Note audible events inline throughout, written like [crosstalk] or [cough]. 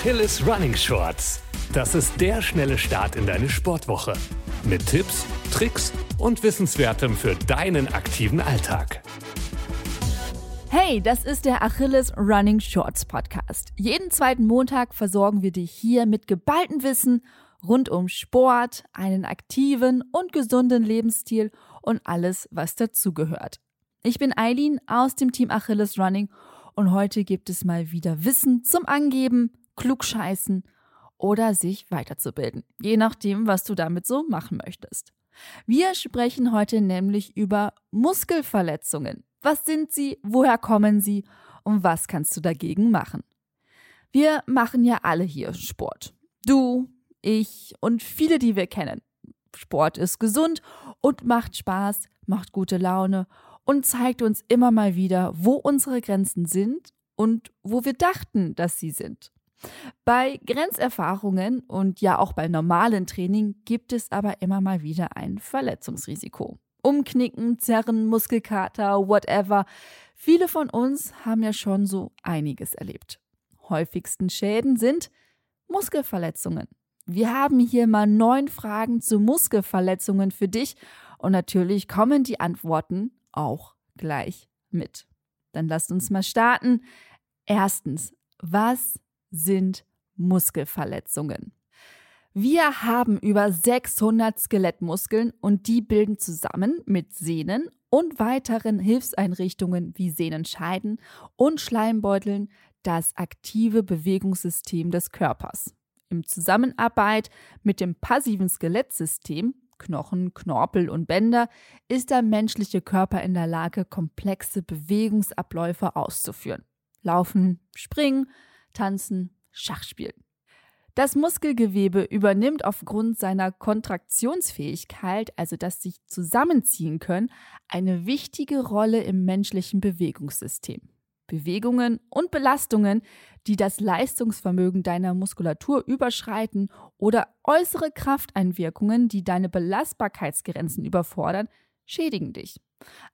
Achilles Running Shorts. Das ist der schnelle Start in deine Sportwoche. Mit Tipps, Tricks und Wissenswertem für deinen aktiven Alltag. Hey, das ist der Achilles Running Shorts Podcast. Jeden zweiten Montag versorgen wir dich hier mit geballtem Wissen rund um Sport, einen aktiven und gesunden Lebensstil und alles, was dazugehört. Ich bin Eileen aus dem Team Achilles Running und heute gibt es mal wieder Wissen zum Angeben, Klugscheißen oder sich weiterzubilden, je nachdem, was du damit so machen möchtest. Wir sprechen heute nämlich über Muskelverletzungen. Was sind sie, woher kommen sie und was kannst du dagegen machen? Wir machen ja alle hier Sport. Du, ich und viele, die wir kennen. Sport ist gesund und macht Spaß, macht gute Laune und zeigt uns immer mal wieder, wo unsere Grenzen sind und wo wir dachten, dass sie sind. Bei Grenzerfahrungen und ja auch bei normalen Training gibt es aber immer mal wieder ein Verletzungsrisiko. Umknicken, Zerren, Muskelkater, whatever. Viele von uns haben ja schon so einiges erlebt. Häufigsten Schäden sind Muskelverletzungen. Wir haben hier mal neun Fragen zu Muskelverletzungen für dich und natürlich kommen die Antworten auch gleich mit. Dann lasst uns mal starten. Erstens, was sind Muskelverletzungen? Wir haben über 600 Skelettmuskeln und die bilden zusammen mit Sehnen und weiteren Hilfseinrichtungen wie Sehnenscheiden und Schleimbeuteln das aktive Bewegungssystem des Körpers. Im Zusammenarbeit mit dem passiven Skelettsystem Knochen, Knorpel und Bänder ist der menschliche Körper in der Lage, komplexe Bewegungsabläufe auszuführen. Laufen, springen, tanzen, Schach spielen. Das Muskelgewebe übernimmt aufgrund seiner Kontraktionsfähigkeit, also das sich zusammenziehen können, eine wichtige Rolle im menschlichen Bewegungssystem. Bewegungen und Belastungen, die das Leistungsvermögen deiner Muskulatur überschreiten oder äußere Krafteinwirkungen, die deine Belastbarkeitsgrenzen überfordern, schädigen dich.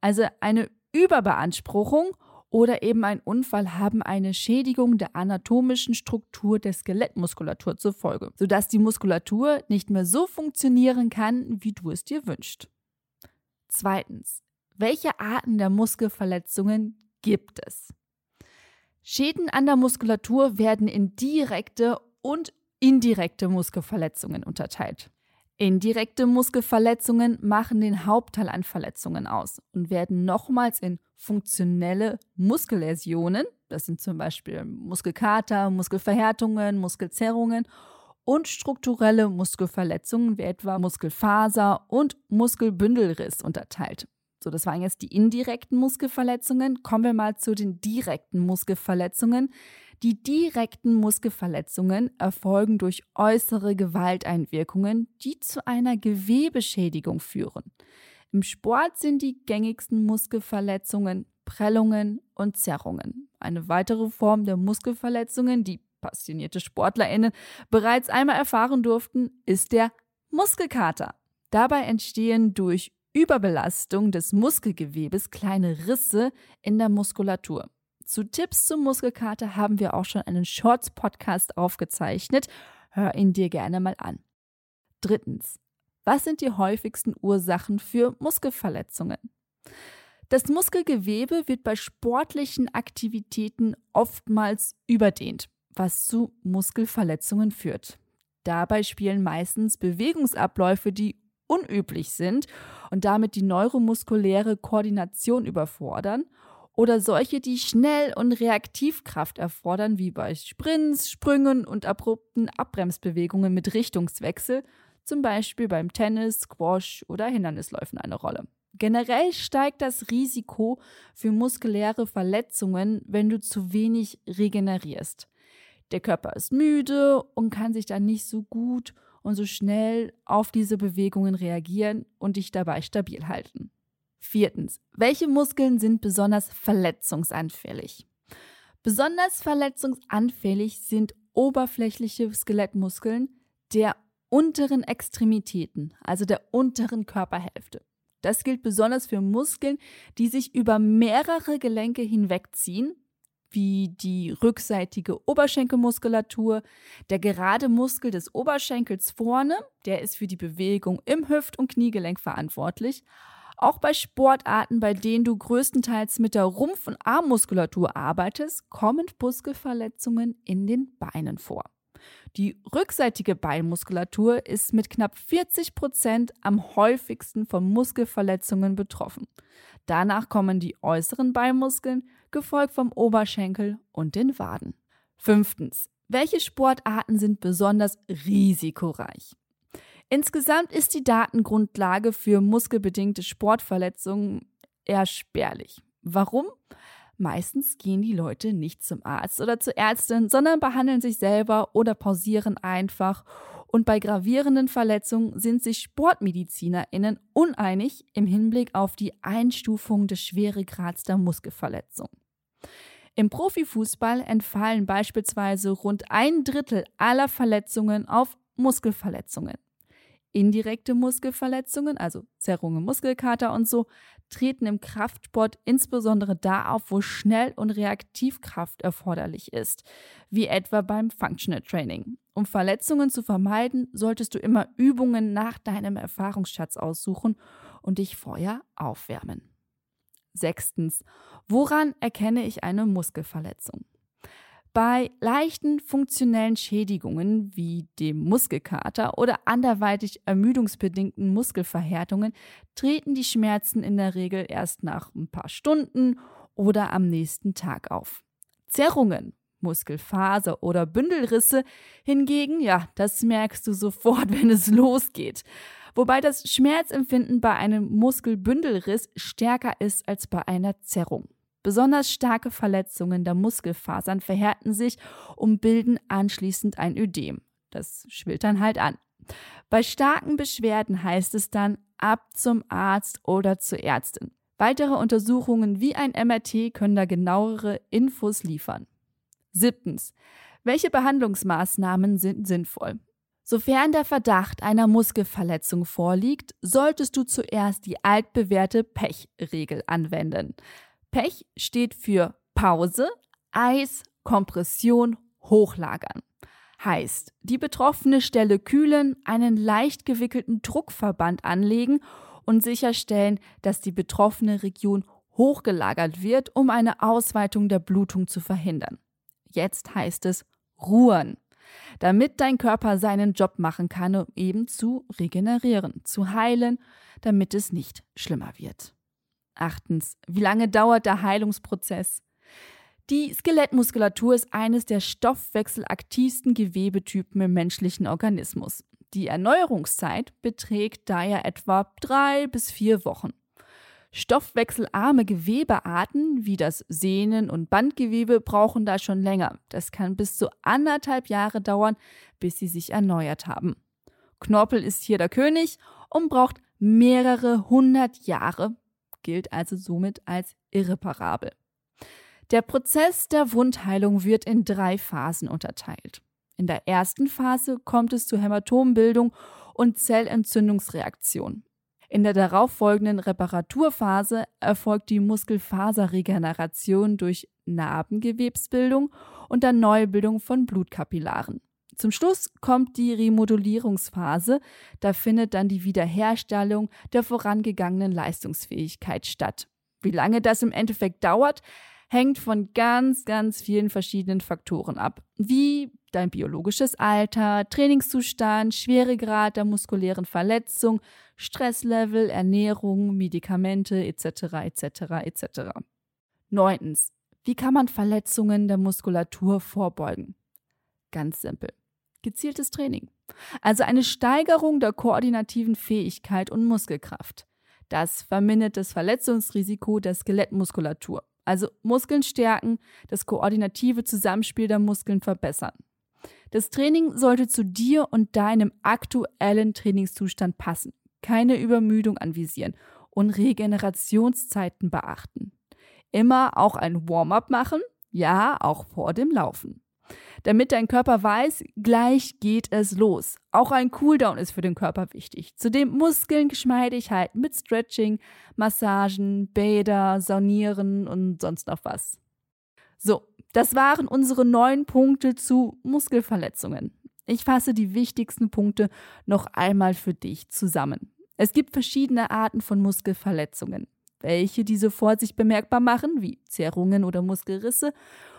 Also eine Überbeanspruchung oder eben ein Unfall haben eine Schädigung der anatomischen Struktur der Skelettmuskulatur zur Folge, sodass die Muskulatur nicht mehr so funktionieren kann, wie du es dir wünschst. Zweitens, welche Arten der Muskelverletzungen gibt es? Schäden an der Muskulatur werden in direkte und indirekte Muskelverletzungen unterteilt. Indirekte Muskelverletzungen machen den Hauptteil an Verletzungen aus und werden nochmals in funktionelle Muskelläsionen, das sind zum Beispiel Muskelkater, Muskelverhärtungen, Muskelzerrungen und strukturelle Muskelverletzungen wie etwa Muskelfaser und Muskelbündelriss unterteilt. So, das waren jetzt die indirekten Muskelverletzungen. Kommen wir mal zu den direkten Muskelverletzungen. Die direkten Muskelverletzungen erfolgen durch äußere Gewalteinwirkungen, die zu einer Gewebeschädigung führen. Im Sport sind die gängigsten Muskelverletzungen Prellungen und Zerrungen. Eine weitere Form der Muskelverletzungen, die passionierte SportlerInnen bereits einmal erfahren durften, ist der Muskelkater. Dabei entstehen durch Überbelastung des Muskelgewebes kleine Risse in der Muskulatur. Zu Tipps zum Muskelkater haben wir auch schon einen Shorts-Podcast aufgezeichnet. Hör ihn dir gerne mal an. Drittens. Was sind die häufigsten Ursachen für Muskelverletzungen? Das Muskelgewebe wird bei sportlichen Aktivitäten oftmals überdehnt, was zu Muskelverletzungen führt. Dabei spielen meistens Bewegungsabläufe, die unüblich sind und damit die neuromuskuläre Koordination überfordern oder solche, die Schnell- und Reaktivkraft erfordern, wie bei Sprints, Sprüngen und abrupten Abbremsbewegungen mit Richtungswechsel, zum Beispiel beim Tennis, Squash oder Hindernisläufen eine Rolle. Generell steigt das Risiko für muskuläre Verletzungen, wenn du zu wenig regenerierst. Der Körper ist müde und kann sich dann nicht so gut und so schnell auf diese Bewegungen reagieren und dich dabei stabil halten. Viertens, welche Muskeln sind besonders verletzungsanfällig? Besonders verletzungsanfällig sind oberflächliche Skelettmuskeln der unteren Extremitäten, also der unteren Körperhälfte. Das gilt besonders für Muskeln, die sich über mehrere Gelenke hinwegziehen, wie die rückseitige Oberschenkelmuskulatur, der gerade Muskel des Oberschenkels vorne, der ist für die Bewegung im Hüft- und Kniegelenk verantwortlich. Auch bei Sportarten, bei denen du größtenteils mit der Rumpf- und Armmuskulatur arbeitest, kommen Muskelverletzungen in den Beinen vor. Die rückseitige Beinmuskulatur ist mit knapp 40 Prozent am häufigsten von Muskelverletzungen betroffen. Danach kommen die äußeren Beinmuskeln, gefolgt vom Oberschenkel und den Waden. Fünftens. Welche Sportarten sind besonders risikoreich? Insgesamt ist die Datengrundlage für muskelbedingte Sportverletzungen eher spärlich. Warum? Meistens gehen die Leute nicht zum Arzt oder zur Ärztin, sondern behandeln sich selber oder pausieren einfach. Und bei gravierenden Verletzungen sind sich SportmedizinerInnen uneinig im Hinblick auf die Einstufung des Schweregrads der Muskelverletzung. Im Profifußball entfallen beispielsweise rund ein Drittel aller Verletzungen auf Muskelverletzungen. Indirekte Muskelverletzungen, also Zerrungen, Muskelkater und so, treten im Kraftsport insbesondere da auf, wo Schnell- und Reaktivkraft erforderlich ist, wie etwa beim Functional Training. Um Verletzungen zu vermeiden, solltest du immer Übungen nach deinem Erfahrungsschatz aussuchen und dich vorher aufwärmen. Sechstens, woran erkenne ich eine Muskelverletzung? Bei leichten funktionellen Schädigungen wie dem Muskelkater oder anderweitig ermüdungsbedingten Muskelverhärtungen treten die Schmerzen in der Regel erst nach ein paar Stunden oder am nächsten Tag auf. Zerrungen, Muskelfaser oder Bündelrisse hingegen, ja, das merkst du sofort, [laughs] wenn es losgeht. Wobei das Schmerzempfinden bei einem Muskelbündelriss stärker ist als bei einer Zerrung. Besonders starke Verletzungen der Muskelfasern verhärten sich und bilden anschließend ein Ödem. Das schwillt dann halt an. Bei starken Beschwerden heißt es dann ab zum Arzt oder zur Ärztin. Weitere Untersuchungen wie ein MRT können da genauere Infos liefern. Siebtens. Welche Behandlungsmaßnahmen sind sinnvoll? Sofern der Verdacht einer Muskelverletzung vorliegt, solltest du zuerst die altbewährte Pechregel anwenden. Pech steht für Pause, Eis, Kompression, Hochlagern. Heißt, die betroffene Stelle kühlen, einen leicht gewickelten Druckverband anlegen und sicherstellen, dass die betroffene Region hochgelagert wird, um eine Ausweitung der Blutung zu verhindern. Jetzt heißt es ruhen, damit dein Körper seinen Job machen kann, um eben zu regenerieren, zu heilen, damit es nicht schlimmer wird. Achtens, wie lange dauert der Heilungsprozess? Die Skelettmuskulatur ist eines der stoffwechselaktivsten Gewebetypen im menschlichen Organismus. Die Erneuerungszeit beträgt daher etwa drei bis vier Wochen. Stoffwechselarme Gewebearten wie das Sehnen- und Bandgewebe brauchen da schon länger. Das kann bis zu anderthalb Jahre dauern, bis sie sich erneuert haben. Knorpel ist hier der König und braucht mehrere hundert Jahre, gilt also somit als irreparabel. Der Prozess der Wundheilung wird in drei Phasen unterteilt. In der ersten Phase kommt es zu Hämatombildung und Zellentzündungsreaktion. In der darauffolgenden Reparaturphase erfolgt die Muskelfaserregeneration durch Narbengewebsbildung und der Neubildung von Blutkapillaren. Zum Schluss kommt die Remodulierungsphase, da findet dann die Wiederherstellung der vorangegangenen Leistungsfähigkeit statt. Wie lange das im Endeffekt dauert, hängt von ganz, ganz vielen verschiedenen Faktoren ab, wie dein biologisches Alter, Trainingszustand, Schweregrad der muskulären Verletzung, Stresslevel, Ernährung, Medikamente etc. etc. etc. Neuntens. Wie kann man Verletzungen der Muskulatur vorbeugen? Ganz simpel gezieltes Training. Also eine Steigerung der koordinativen Fähigkeit und Muskelkraft. Das vermindert das Verletzungsrisiko der Skelettmuskulatur. Also Muskeln stärken, das koordinative Zusammenspiel der Muskeln verbessern. Das Training sollte zu dir und deinem aktuellen Trainingszustand passen. Keine Übermüdung anvisieren und Regenerationszeiten beachten. Immer auch ein Warm-up machen, ja, auch vor dem Laufen damit dein Körper weiß, gleich geht es los. Auch ein Cooldown ist für den Körper wichtig. Zudem Muskeln geschmeidig halten mit Stretching, Massagen, Bäder, Saunieren und sonst noch was. So, Das waren unsere neun Punkte zu Muskelverletzungen. Ich fasse die wichtigsten Punkte noch einmal für dich zusammen. Es gibt verschiedene Arten von Muskelverletzungen, welche diese vor sich bemerkbar machen, wie Zerrungen oder Muskelrisse,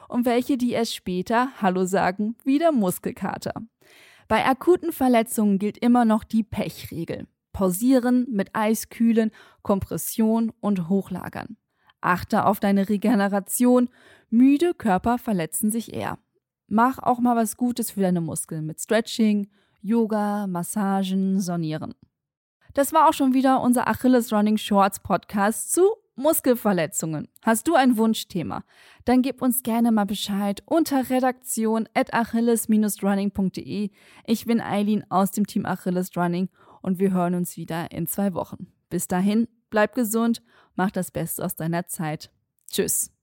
und welche, die erst später Hallo sagen, wie der Muskelkater. Bei akuten Verletzungen gilt immer noch die Pechregel. Pausieren, mit Eis kühlen, Kompression und Hochlagern. Achte auf deine Regeneration. Müde Körper verletzen sich eher. Mach auch mal was Gutes für deine Muskeln mit Stretching, Yoga, Massagen, Sonieren. Das war auch schon wieder unser Achilles Running Shorts Podcast zu Muskelverletzungen. Hast du ein Wunschthema? Dann gib uns gerne mal Bescheid unter redaktion at achilles-running.de. Ich bin Eileen aus dem Team Achilles Running und wir hören uns wieder in zwei Wochen. Bis dahin, bleib gesund, mach das Beste aus deiner Zeit. Tschüss.